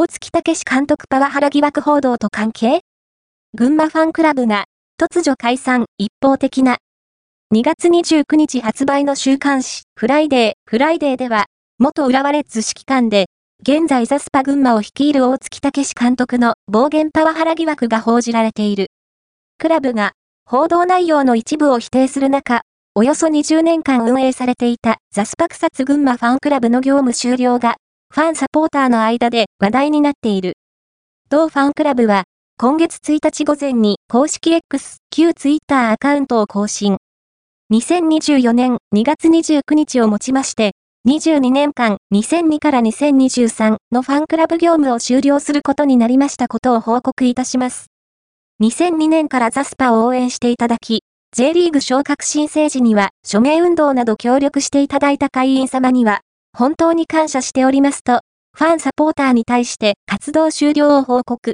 大槻毅監督パワハラ疑惑報道と関係？群馬ファンクラブが突如解散。一方的な。2月29日発売の週刊誌フライデー。フライデーでは元浦和レッズ指揮官で現在ザスパ群馬を率いる大槻毅監督の暴言パワハラ疑惑が報じられている。クラブが報道内容の一部を否定する中、およそ20年間運営されていたザスパ草津群馬ファンクラブの業務終了がファンサポーターの間で話題になっている。同ファンクラブは今月1日午前に公式 X 旧ツイッターアカウントを更新。2024年2月29日をもちまして、22年間2002から2023のファンクラブ業務を終了することになりましたことを報告いたします。2002年からザスパを応援していただき、J リーグ昇格申請時には署名運動など協力していただいた会員様には、本当に感謝しておりますと、ファンサポーターに対して活動終了を報告。